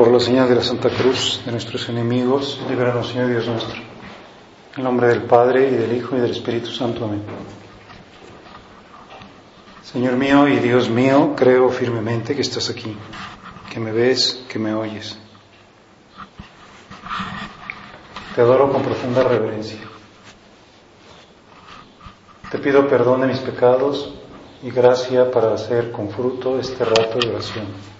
Por la señal de la Santa Cruz de nuestros enemigos, líbranos, Señor Dios nuestro. En nombre del Padre, y del Hijo, y del Espíritu Santo. Amén. Señor mío y Dios mío, creo firmemente que estás aquí, que me ves, que me oyes. Te adoro con profunda reverencia. Te pido perdón de mis pecados y gracia para hacer con fruto este rato de oración.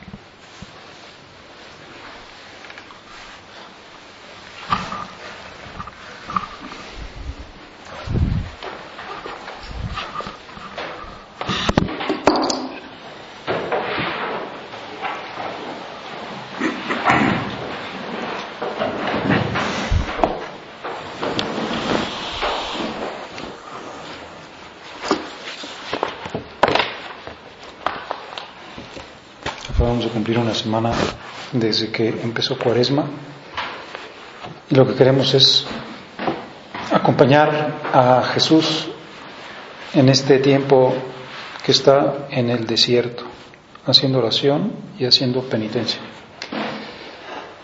Acabamos de cumplir una semana desde que empezó Cuaresma y lo que queremos es acompañar a Jesús en este tiempo que está en el desierto, haciendo oración y haciendo penitencia.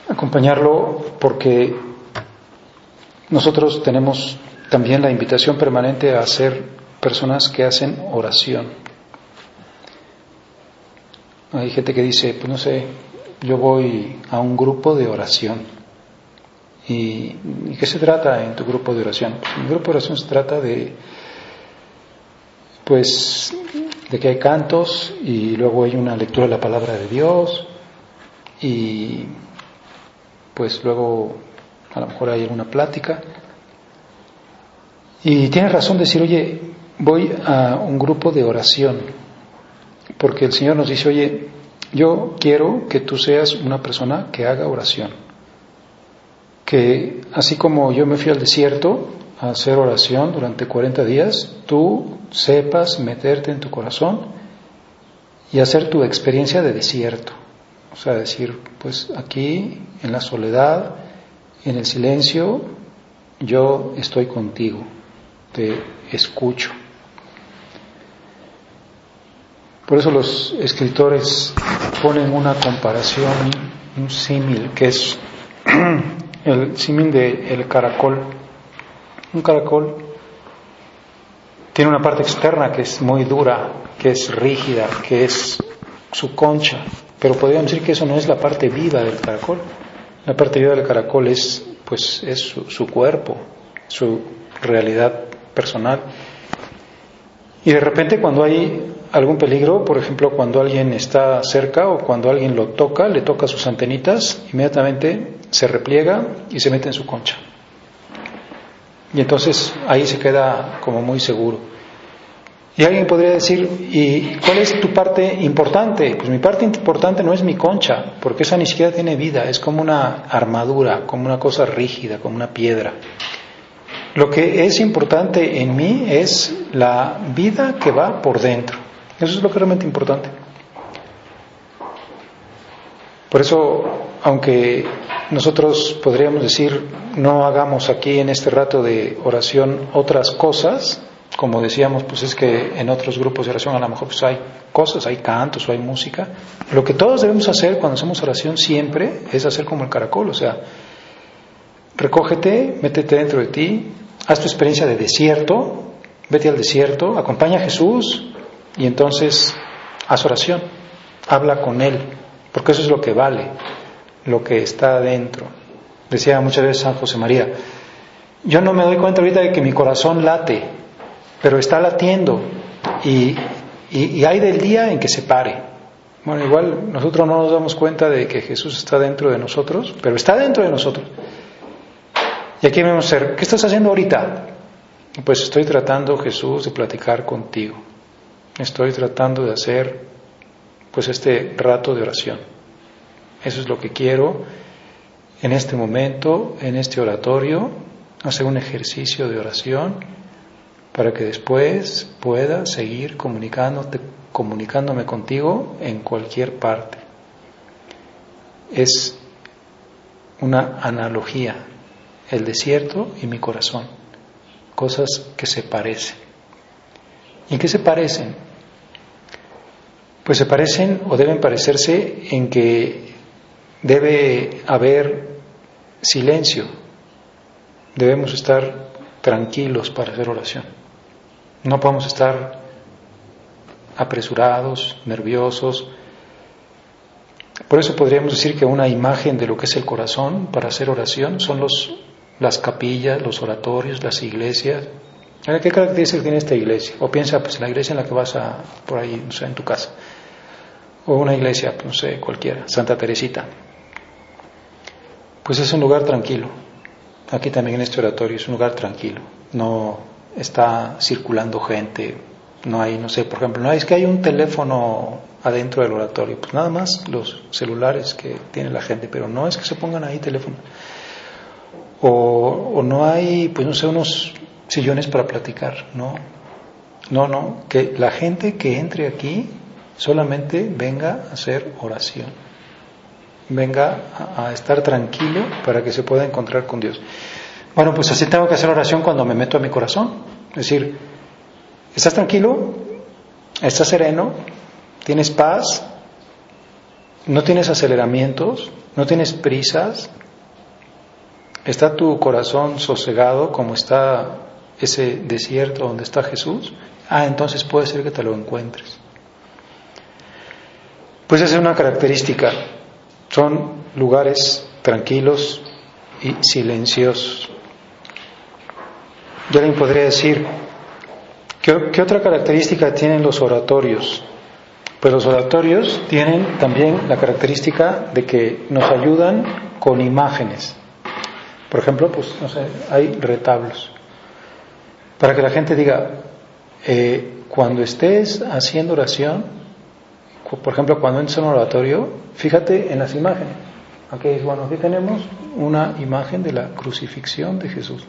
Acompañarlo porque nosotros tenemos también la invitación permanente a ser personas que hacen oración. Hay gente que dice, pues no sé, yo voy a un grupo de oración. ¿Y, qué se trata en tu grupo de oración? Pues mi grupo de oración se trata de, pues, de que hay cantos y luego hay una lectura de la palabra de Dios y pues luego a lo mejor hay alguna plática. Y tienes razón decir, oye, voy a un grupo de oración porque el Señor nos dice, oye, yo quiero que tú seas una persona que haga oración. Que así como yo me fui al desierto a hacer oración durante 40 días, tú sepas meterte en tu corazón y hacer tu experiencia de desierto. O sea, decir, pues aquí, en la soledad, en el silencio, yo estoy contigo, te escucho. Por eso los escritores ponen una comparación, un símil, que es el símil del caracol. Un caracol tiene una parte externa que es muy dura, que es rígida, que es su concha, pero podríamos decir que eso no es la parte viva del caracol. La parte viva del caracol es, pues, es su, su cuerpo, su realidad personal. Y de repente cuando hay algún peligro, por ejemplo, cuando alguien está cerca o cuando alguien lo toca, le toca sus antenitas, inmediatamente se repliega y se mete en su concha. Y entonces ahí se queda como muy seguro. Y alguien podría decir, ¿y cuál es tu parte importante? Pues mi parte importante no es mi concha, porque esa ni siquiera tiene vida, es como una armadura, como una cosa rígida, como una piedra. Lo que es importante en mí es la vida que va por dentro. Eso es lo que realmente importante. Por eso, aunque nosotros podríamos decir, no hagamos aquí en este rato de oración otras cosas, como decíamos, pues es que en otros grupos de oración a lo mejor pues hay cosas, hay cantos o hay música. Lo que todos debemos hacer cuando hacemos oración siempre es hacer como el caracol, o sea, recógete, métete dentro de ti, haz tu experiencia de desierto, vete al desierto, acompaña a Jesús, y entonces haz oración, habla con Él, porque eso es lo que vale, lo que está adentro. Decía muchas veces San José María, yo no me doy cuenta ahorita de que mi corazón late, pero está latiendo y, y, hay del día en que se pare. Bueno, igual nosotros no nos damos cuenta de que Jesús está dentro de nosotros, pero está dentro de nosotros. Y aquí vamos a ser, ¿qué estás haciendo ahorita? Pues estoy tratando, Jesús, de platicar contigo estoy tratando de hacer pues este rato de oración. Eso es lo que quiero en este momento, en este oratorio, hacer un ejercicio de oración para que después pueda seguir comunicándote, comunicándome contigo en cualquier parte. Es una analogía, el desierto y mi corazón, cosas que se parecen. ¿Y qué se parecen? Pues se parecen o deben parecerse en que debe haber silencio, debemos estar tranquilos para hacer oración. No podemos estar apresurados, nerviosos. Por eso podríamos decir que una imagen de lo que es el corazón para hacer oración son los, las capillas, los oratorios, las iglesias. ¿Qué características tiene esta iglesia? O piensa, pues, la iglesia en la que vas a, por ahí, no sé, en tu casa. O una iglesia, no sé, cualquiera, Santa Teresita. Pues es un lugar tranquilo. Aquí también en este oratorio es un lugar tranquilo. No está circulando gente, no hay, no sé, por ejemplo, no es que hay un teléfono adentro del oratorio, pues nada más los celulares que tiene la gente, pero no es que se pongan ahí teléfonos. O, o no hay, pues no sé, unos sillones para platicar, no. No, no, que la gente que entre aquí solamente venga a hacer oración, venga a, estar tranquilo para que se pueda encontrar con Dios. Bueno, pues así tengo que hacer oración cuando me meto a mi corazón, es decir, ¿estás tranquilo? ¿Estás sereno? ¿Tienes paz? ¿No tienes aceleramientos? ¿No tienes prisas? ¿Está tu corazón sosegado como está ese desierto donde está Jesús? Ah, entonces puede ser que te lo encuentres. Pues esa es una característica. Son lugares tranquilos y silenciosos. Yo le podría decir, ¿qué, otra característica tienen los oratorios? Pues los oratorios tienen también la característica de que nos ayudan con imágenes. Por ejemplo, pues no sé, hay retablos. Para que la gente diga, eh, cuando estés haciendo oración, por ejemplo, cuando entras en un oratorio, fíjate en las imágenes. Aquí, bueno, aquí tenemos una imagen de la crucifixión de Jesús.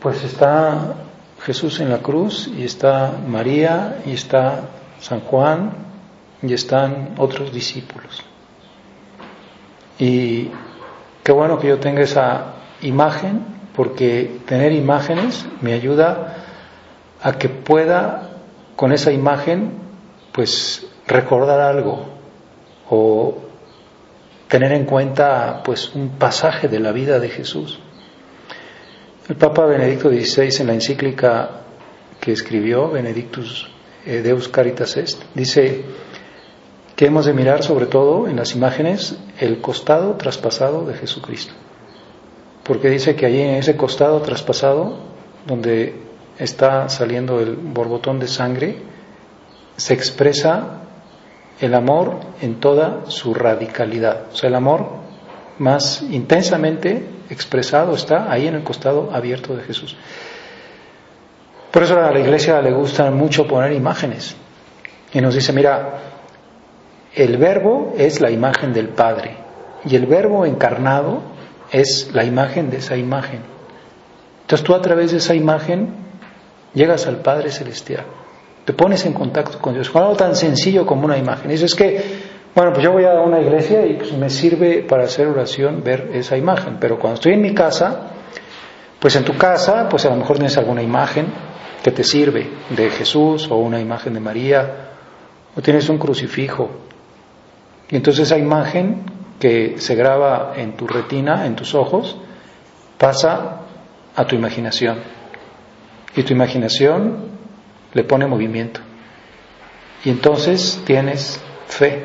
Pues está Jesús en la cruz y está María y está San Juan y están otros discípulos. Y qué bueno que yo tenga esa imagen porque tener imágenes me ayuda a que pueda con esa imagen pues recordar algo o tener en cuenta pues un pasaje de la vida de Jesús. El Papa Benedicto XVI en la encíclica que escribió Benedictus eh, Deus Caritas Est dice que hemos de mirar sobre todo en las imágenes el costado traspasado de Jesucristo. Porque dice que allí en ese costado traspasado donde está saliendo el borbotón de sangre se expresa el amor en toda su radicalidad. O sea, el amor más intensamente expresado está ahí en el costado abierto de Jesús. Por eso a la iglesia le gusta mucho poner imágenes. Y nos dice, mira, el verbo es la imagen del Padre y el verbo encarnado es la imagen de esa imagen. Entonces tú a través de esa imagen llegas al Padre Celestial. Te pones en contacto con Dios, con algo tan sencillo como una imagen. Y es que, bueno, pues yo voy a una iglesia y pues me sirve para hacer oración ver esa imagen. Pero cuando estoy en mi casa, pues en tu casa, pues a lo mejor tienes alguna imagen que te sirve de Jesús o una imagen de María o tienes un crucifijo. Y entonces esa imagen que se graba en tu retina, en tus ojos, pasa a tu imaginación. Y tu imaginación le pone movimiento. Y entonces tienes fe.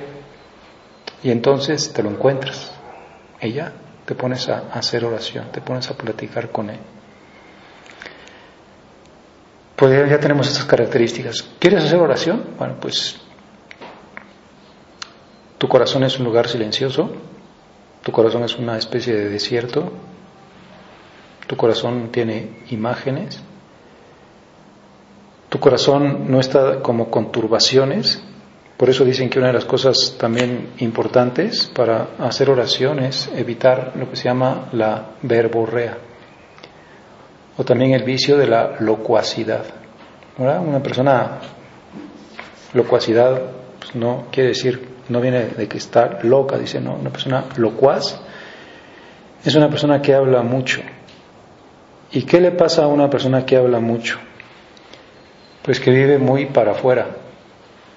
Y entonces te lo encuentras. Ya te pones a, hacer oración, te pones a platicar con Él. Pues ya tenemos estas características. ¿Quieres hacer oración? Bueno, pues tu corazón es un lugar silencioso, tu corazón es una especie de desierto, tu corazón tiene imágenes, tu corazón no está como con turbaciones, por eso dicen que una de las cosas también importantes para hacer oración es evitar lo que se llama la verborrea o también el vicio de la locuacidad. Una persona, locuacidad pues no quiere decir, no viene de que está loca, dice, no, una persona locuaz es una persona que habla mucho. ¿Y qué le pasa a una persona que habla mucho? Pues que vive muy para afuera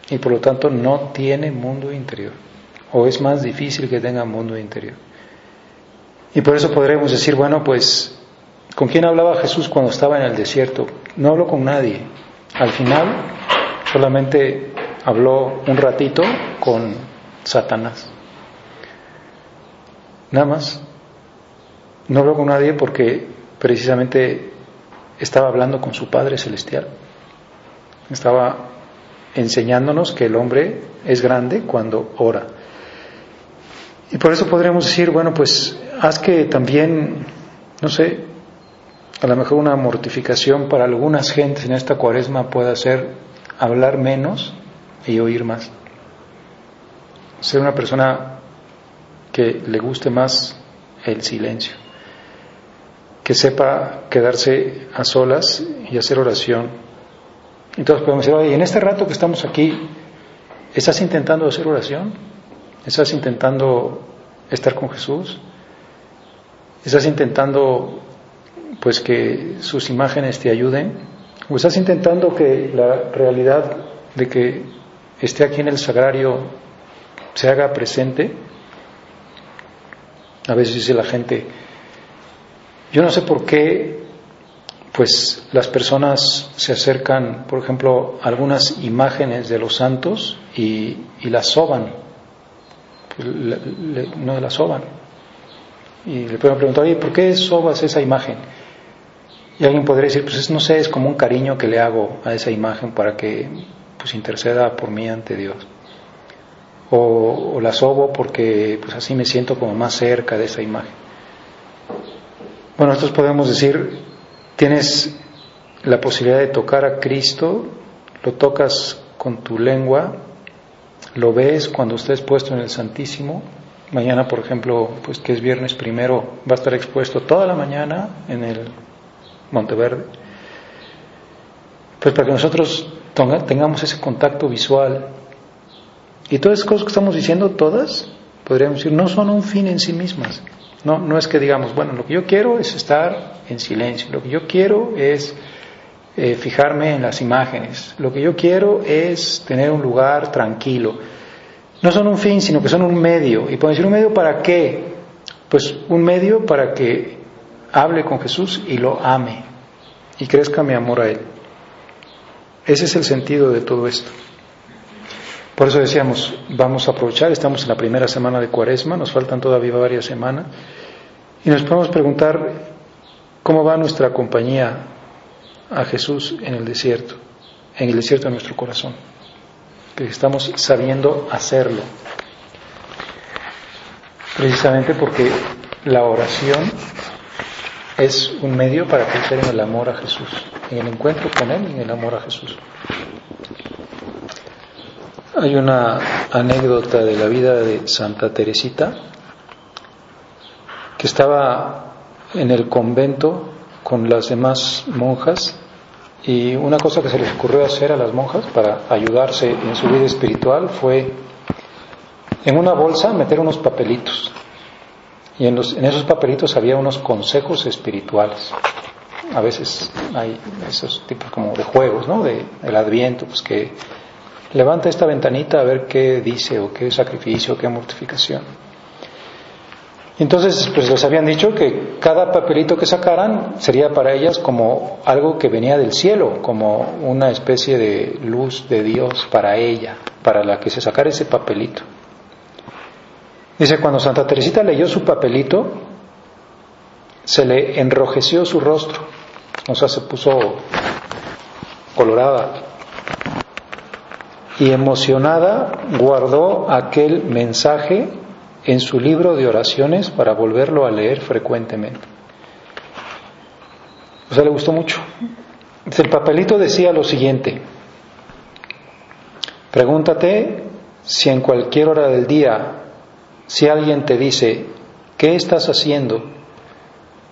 y por lo tanto no tiene mundo interior. O es más difícil que tenga mundo interior. Y por eso podremos decir, bueno, pues, ¿con quién hablaba Jesús cuando estaba en el desierto? No habló con nadie. Al final solamente habló un ratito con Satanás. Nada más. No habló con nadie porque precisamente estaba hablando con su Padre Celestial. Estaba enseñándonos que el hombre es grande cuando ora. Y por eso podríamos decir, bueno, pues haz que también, no sé, a lo mejor una mortificación para algunas gentes en esta cuaresma pueda ser hablar menos y oír más. Ser una persona que le guste más el silencio, que sepa quedarse a solas y hacer oración. Entonces podemos decir, oye, en este rato que estamos aquí, ¿estás intentando hacer oración? ¿Estás intentando estar con Jesús? ¿Estás intentando pues que sus imágenes te ayuden? ¿O estás intentando que la realidad de que esté aquí en el sagrario se haga presente? A veces dice la gente, yo no sé por qué pues las personas se acercan, por ejemplo, a algunas imágenes de los santos y, las soban, no las soban. Y le pueden preguntar, oye, ¿por qué sobas esa imagen? Y alguien podría decir, pues no sé, es como un cariño que le hago a esa imagen para que pues interceda por mí ante Dios. O, la sobo porque pues así me siento como más cerca de esa imagen. Bueno, nosotros podemos decir, tienes la posibilidad de tocar a Cristo, lo tocas con tu lengua, lo ves cuando estés puesto en el Santísimo. Mañana, por ejemplo, pues que es viernes primero, va a estar expuesto toda la mañana en el Monteverde. Pues para que nosotros tengamos ese contacto visual. Y todas esas cosas que estamos diciendo, todas, podríamos decir, no son un fin en sí mismas. No, no es que digamos, bueno, lo que yo quiero es estar en silencio, lo que yo quiero es eh, fijarme en las imágenes, lo que yo quiero es tener un lugar tranquilo. No son un fin, sino que son un medio. ¿Y pueden decir un medio para qué? Pues un medio para que hable con Jesús y lo ame y crezca mi amor a Él. Ese es el sentido de todo esto. Por eso decíamos, vamos a aprovechar, estamos en la primera semana de Cuaresma, nos faltan todavía varias semanas, y nos podemos preguntar cómo va nuestra compañía a Jesús en el desierto, en el desierto de nuestro corazón, que estamos sabiendo hacerlo, precisamente porque la oración es un medio para crecer en el amor a Jesús, en el encuentro con Él y en el amor a Jesús. Hay una anécdota de la vida de Santa Teresita que estaba en el convento con las demás monjas y una cosa que se les ocurrió hacer a las monjas para ayudarse en su vida espiritual fue en una bolsa meter unos papelitos y en, esos papelitos había unos consejos espirituales. A veces hay esos tipos como de juegos, ¿no? De el Adviento, pues que levanta esta ventanita a ver qué dice o qué sacrificio, qué mortificación. Entonces, pues les habían dicho que cada papelito que sacaran sería para ellas como algo que venía del cielo, como una especie de luz de Dios para ella, para la que se sacara ese papelito. Dice, cuando Santa Teresita leyó su papelito, se le enrojeció su rostro, o sea, se puso colorada. Y emocionada guardó aquel mensaje en su libro de oraciones para volverlo a leer frecuentemente. O sea, le gustó mucho. El papelito decía lo siguiente, pregúntate si en cualquier hora del día si alguien te dice, ¿qué estás haciendo?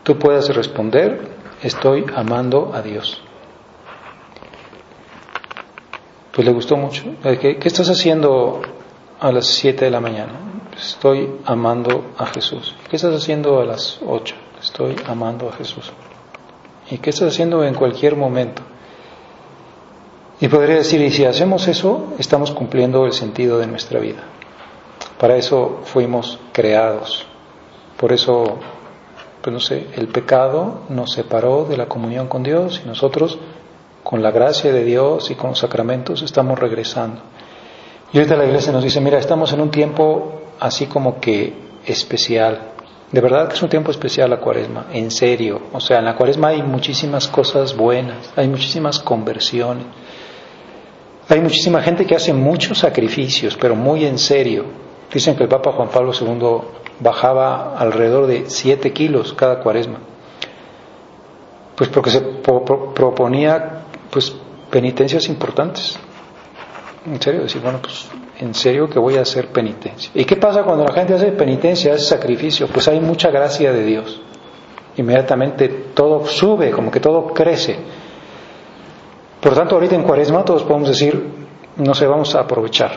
Tú puedes responder, estoy amando a Dios. Pues le gustó mucho. ¿Qué, estás haciendo a las 7 de la mañana? Estoy amando a Jesús. ¿Qué estás haciendo a las 8? Estoy amando a Jesús. ¿Y qué estás haciendo en cualquier momento? Y podría decir, y si hacemos eso, estamos cumpliendo el sentido de nuestra vida. Para eso fuimos creados. Por eso, pues no sé, el pecado nos separó de la comunión con Dios y nosotros, con la gracia de Dios y con los sacramentos, estamos regresando. Y ahorita la iglesia nos dice, mira, estamos en un tiempo así como que especial. De verdad que es un tiempo especial la cuaresma, en serio. O sea, en la cuaresma hay muchísimas cosas buenas, hay muchísimas conversiones. Hay muchísima gente que hace muchos sacrificios, pero muy en serio. Dicen que el Papa Juan Pablo II bajaba alrededor de 7 kilos cada cuaresma. Pues porque se proponía pues penitencias importantes. En serio, decir, bueno, pues en serio que voy a hacer penitencia. ¿Y qué pasa cuando la gente hace penitencia, hace sacrificio? Pues hay mucha gracia de Dios. Inmediatamente todo sube, como que todo crece. Por lo tanto, ahorita en cuaresma todos podemos decir, no sé, vamos a aprovechar.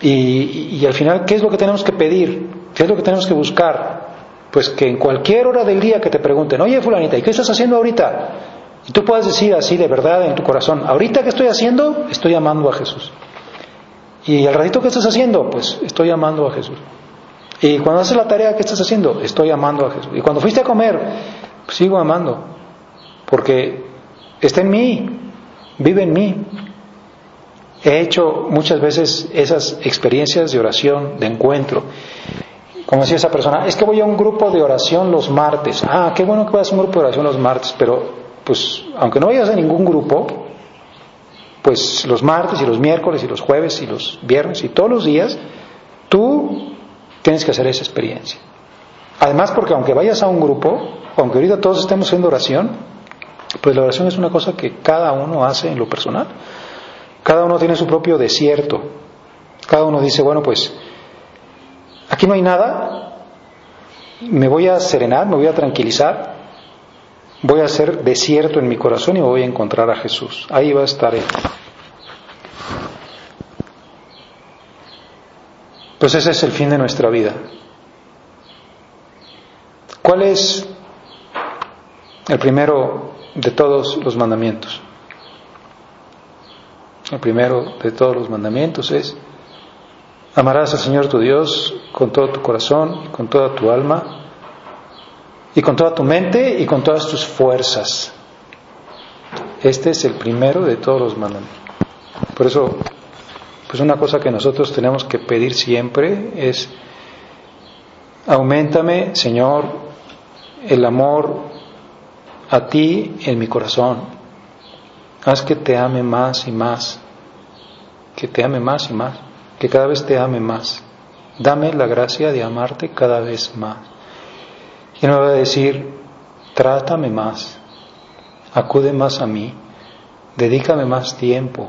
Y, y, al final, ¿qué es lo que tenemos que pedir? ¿Qué es lo que tenemos que buscar? Pues que en cualquier hora del día que te pregunten, oye fulanita, ¿y qué estás haciendo ahorita? Y tú puedes decir así de verdad en tu corazón, ahorita que estoy haciendo, estoy amando a Jesús. Y al ratito que estás haciendo, pues estoy amando a Jesús. Y cuando haces la tarea, ¿qué estás haciendo? Estoy amando a Jesús. Y cuando fuiste a comer, pues sigo amando. Porque está en mí, vive en mí. He hecho muchas veces esas experiencias de oración, de encuentro. Como decía esa persona, es que voy a un grupo de oración los martes. Ah, qué bueno que vayas a un grupo de oración los martes, pero pues aunque no vayas a ningún grupo, pues los martes y los miércoles y los jueves y los viernes y todos los días, tú tienes que hacer esa experiencia. Además, porque aunque vayas a un grupo, aunque ahorita todos estemos haciendo oración, pues la oración es una cosa que cada uno hace en lo personal. Cada uno tiene su propio desierto. Cada uno dice, bueno, pues aquí no hay nada, me voy a serenar, me voy a tranquilizar, voy a hacer desierto en mi corazón y voy a encontrar a Jesús. Ahí va a estar Él. Pues ese es el fin de nuestra vida. ¿Cuál es el primero de todos los mandamientos? El primero de todos los mandamientos es, amarás al Señor tu Dios con todo tu corazón, con toda tu alma y con toda tu mente y con todas tus fuerzas. Este es el primero de todos los mandamientos. Por eso, pues una cosa que nosotros tenemos que pedir siempre es, aumentame, Señor, el amor a ti en mi corazón. Haz que te ame más y más, que te ame más y más, que cada vez te ame más. Dame la gracia de amarte cada vez más. Y no va a decir, trátame más, acude más a mí, dedícame más tiempo.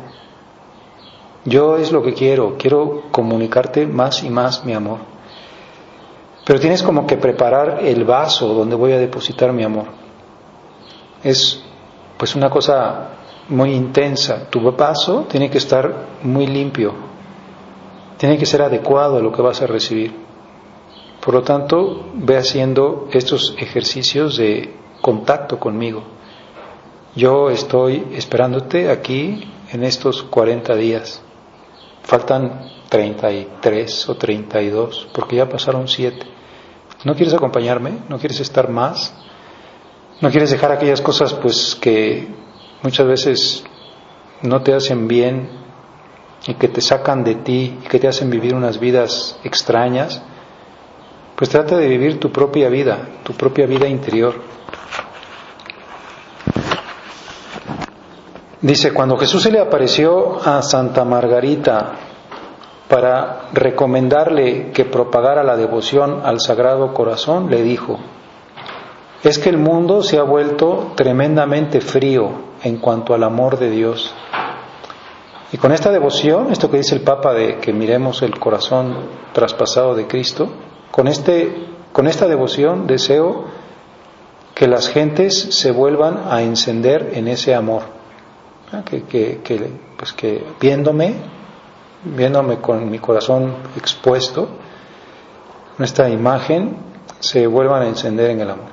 Yo es lo que quiero, quiero comunicarte más y más mi amor. Pero tienes como que preparar el vaso donde voy a depositar mi amor. Es pues una cosa muy intensa. Tu vaso tiene que estar muy limpio, tiene que ser adecuado a lo que vas a recibir. Por lo tanto, ve haciendo estos ejercicios de contacto conmigo. Yo estoy esperándote aquí en estos 40 días. Faltan 33 o 32, porque ya pasaron 7. ¿No quieres acompañarme? ¿No quieres estar más? ¿No quieres dejar aquellas cosas pues que muchas veces no te hacen bien y que te sacan de ti y que te hacen vivir unas vidas extrañas? Pues trata de vivir tu propia vida, tu propia vida interior. Dice, cuando Jesús se le apareció a Santa Margarita para recomendarle que propagara la devoción al Sagrado Corazón, le dijo, es que el mundo se ha vuelto tremendamente frío en cuanto al amor de Dios. Y con esta devoción, esto que dice el Papa de que miremos el corazón traspasado de Cristo, con, este, con esta devoción deseo que las gentes se vuelvan a encender en ese amor. Que, que, que, pues que viéndome, viéndome con mi corazón expuesto, nuestra imagen, se vuelvan a encender en el amor.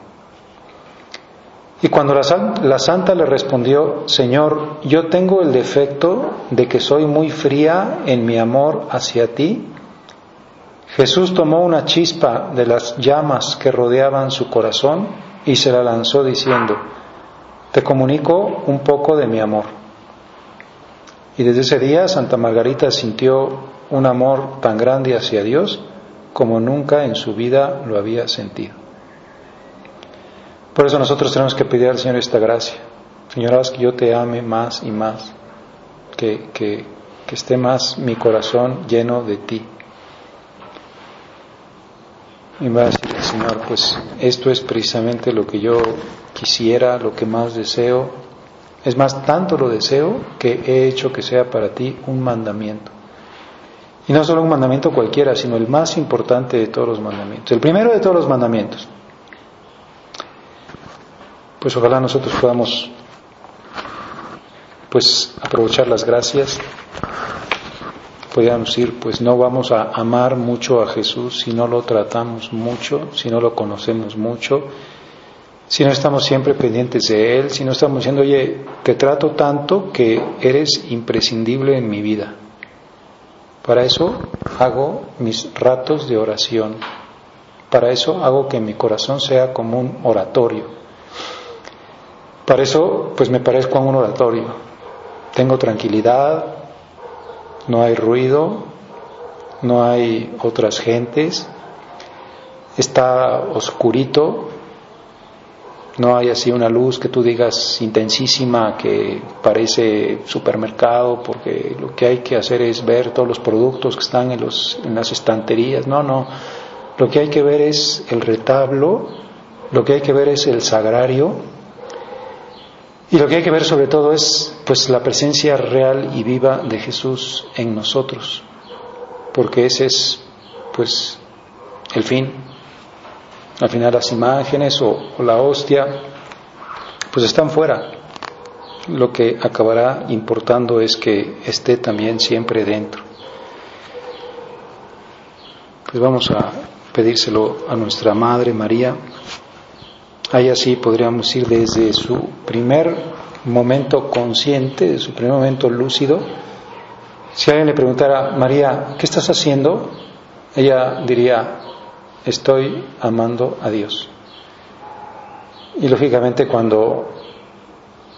Y cuando la, la, santa le respondió, Señor, yo tengo el defecto de que soy muy fría en mi amor hacia ti, Jesús tomó una chispa de las llamas que rodeaban su corazón y se la lanzó diciendo, te comunico un poco de mi amor. Y desde ese día Santa Margarita sintió un amor tan grande hacia Dios como nunca en su vida lo había sentido. Por eso nosotros tenemos que pedir al Señor esta gracia. Señor, haz que yo te ame más y más, que, que, que esté más mi corazón lleno de ti. Y va a decir, Señor, pues esto es precisamente lo que yo quisiera, lo que más deseo. Es más, tanto lo deseo que he hecho que sea para ti un mandamiento. Y no solo un mandamiento cualquiera, sino el más importante de todos los mandamientos. El primero de todos los mandamientos. Pues ojalá nosotros podamos pues aprovechar las gracias podríamos decir, pues no vamos a amar mucho a Jesús si no lo tratamos mucho, si no lo conocemos mucho, si no estamos siempre pendientes de Él, si no estamos diciendo, oye, te trato tanto que eres imprescindible en mi vida. Para eso hago mis ratos de oración. Para eso hago que mi corazón sea como un oratorio. Para eso, pues me parezco a un oratorio. Tengo tranquilidad, no hay ruido, no hay otras gentes, está oscurito, no hay así una luz que tú digas intensísima que parece supermercado porque lo que hay que hacer es ver todos los productos que están en, los, en las estanterías. No, no. Lo que hay que ver es el retablo, lo que hay que ver es el sagrario y lo que hay que ver sobre todo es pues la presencia real y viva de Jesús en nosotros, porque ese es pues el fin. Al final las imágenes o, o la hostia pues están fuera. Lo que acabará importando es que esté también siempre dentro. Pues vamos a pedírselo a nuestra Madre María. Ahí así podríamos ir desde su primer momento consciente, de su primer momento lúcido. Si alguien le preguntara, María, ¿qué estás haciendo? Ella diría, estoy amando a Dios. Y lógicamente cuando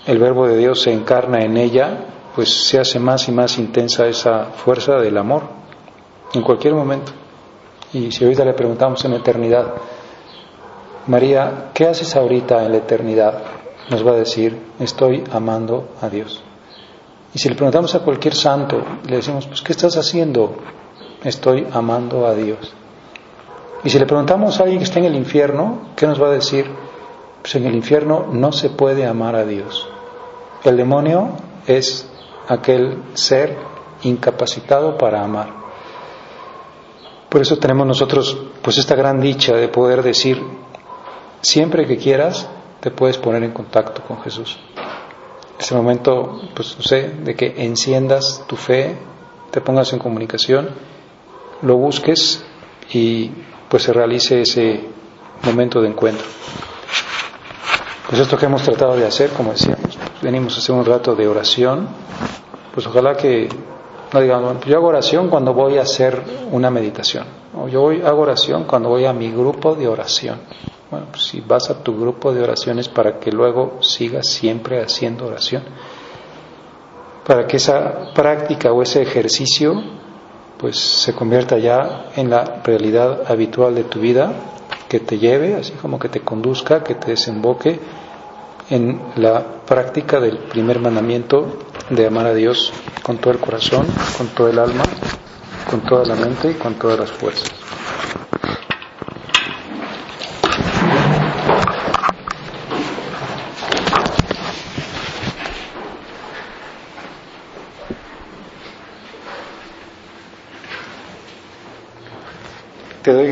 el verbo de Dios se encarna en ella, pues se hace más y más intensa esa fuerza del amor, en cualquier momento. Y si ahorita le preguntamos en eternidad, María, ¿qué haces ahorita en la eternidad? Nos va a decir, estoy amando a Dios. Y si le preguntamos a cualquier santo, le decimos, pues, ¿qué estás haciendo? Estoy amando a Dios. Y si le preguntamos a alguien que está en el infierno, ¿qué nos va a decir? Pues en el infierno no se puede amar a Dios. El demonio es aquel ser incapacitado para amar. Por eso tenemos nosotros pues esta gran dicha de poder decir, Siempre que quieras, te puedes poner en contacto con Jesús. Ese momento, pues no sé, de que enciendas tu fe, te pongas en comunicación, lo busques y pues se realice ese momento de encuentro. Pues esto que hemos tratado de hacer, como decíamos, venimos a hacer un rato de oración, pues ojalá que no digamos, yo hago oración cuando voy a hacer una meditación, o yo hago oración cuando voy a mi grupo de oración. Bueno, pues si vas a tu grupo de oraciones para que luego sigas siempre haciendo oración, para que esa práctica o ese ejercicio pues se convierta ya en la realidad habitual de tu vida, que te lleve, así como que te conduzca, que te desemboque en la práctica del primer mandamiento de amar a Dios con todo el corazón, con todo el alma, con toda la mente y con todas las fuerzas.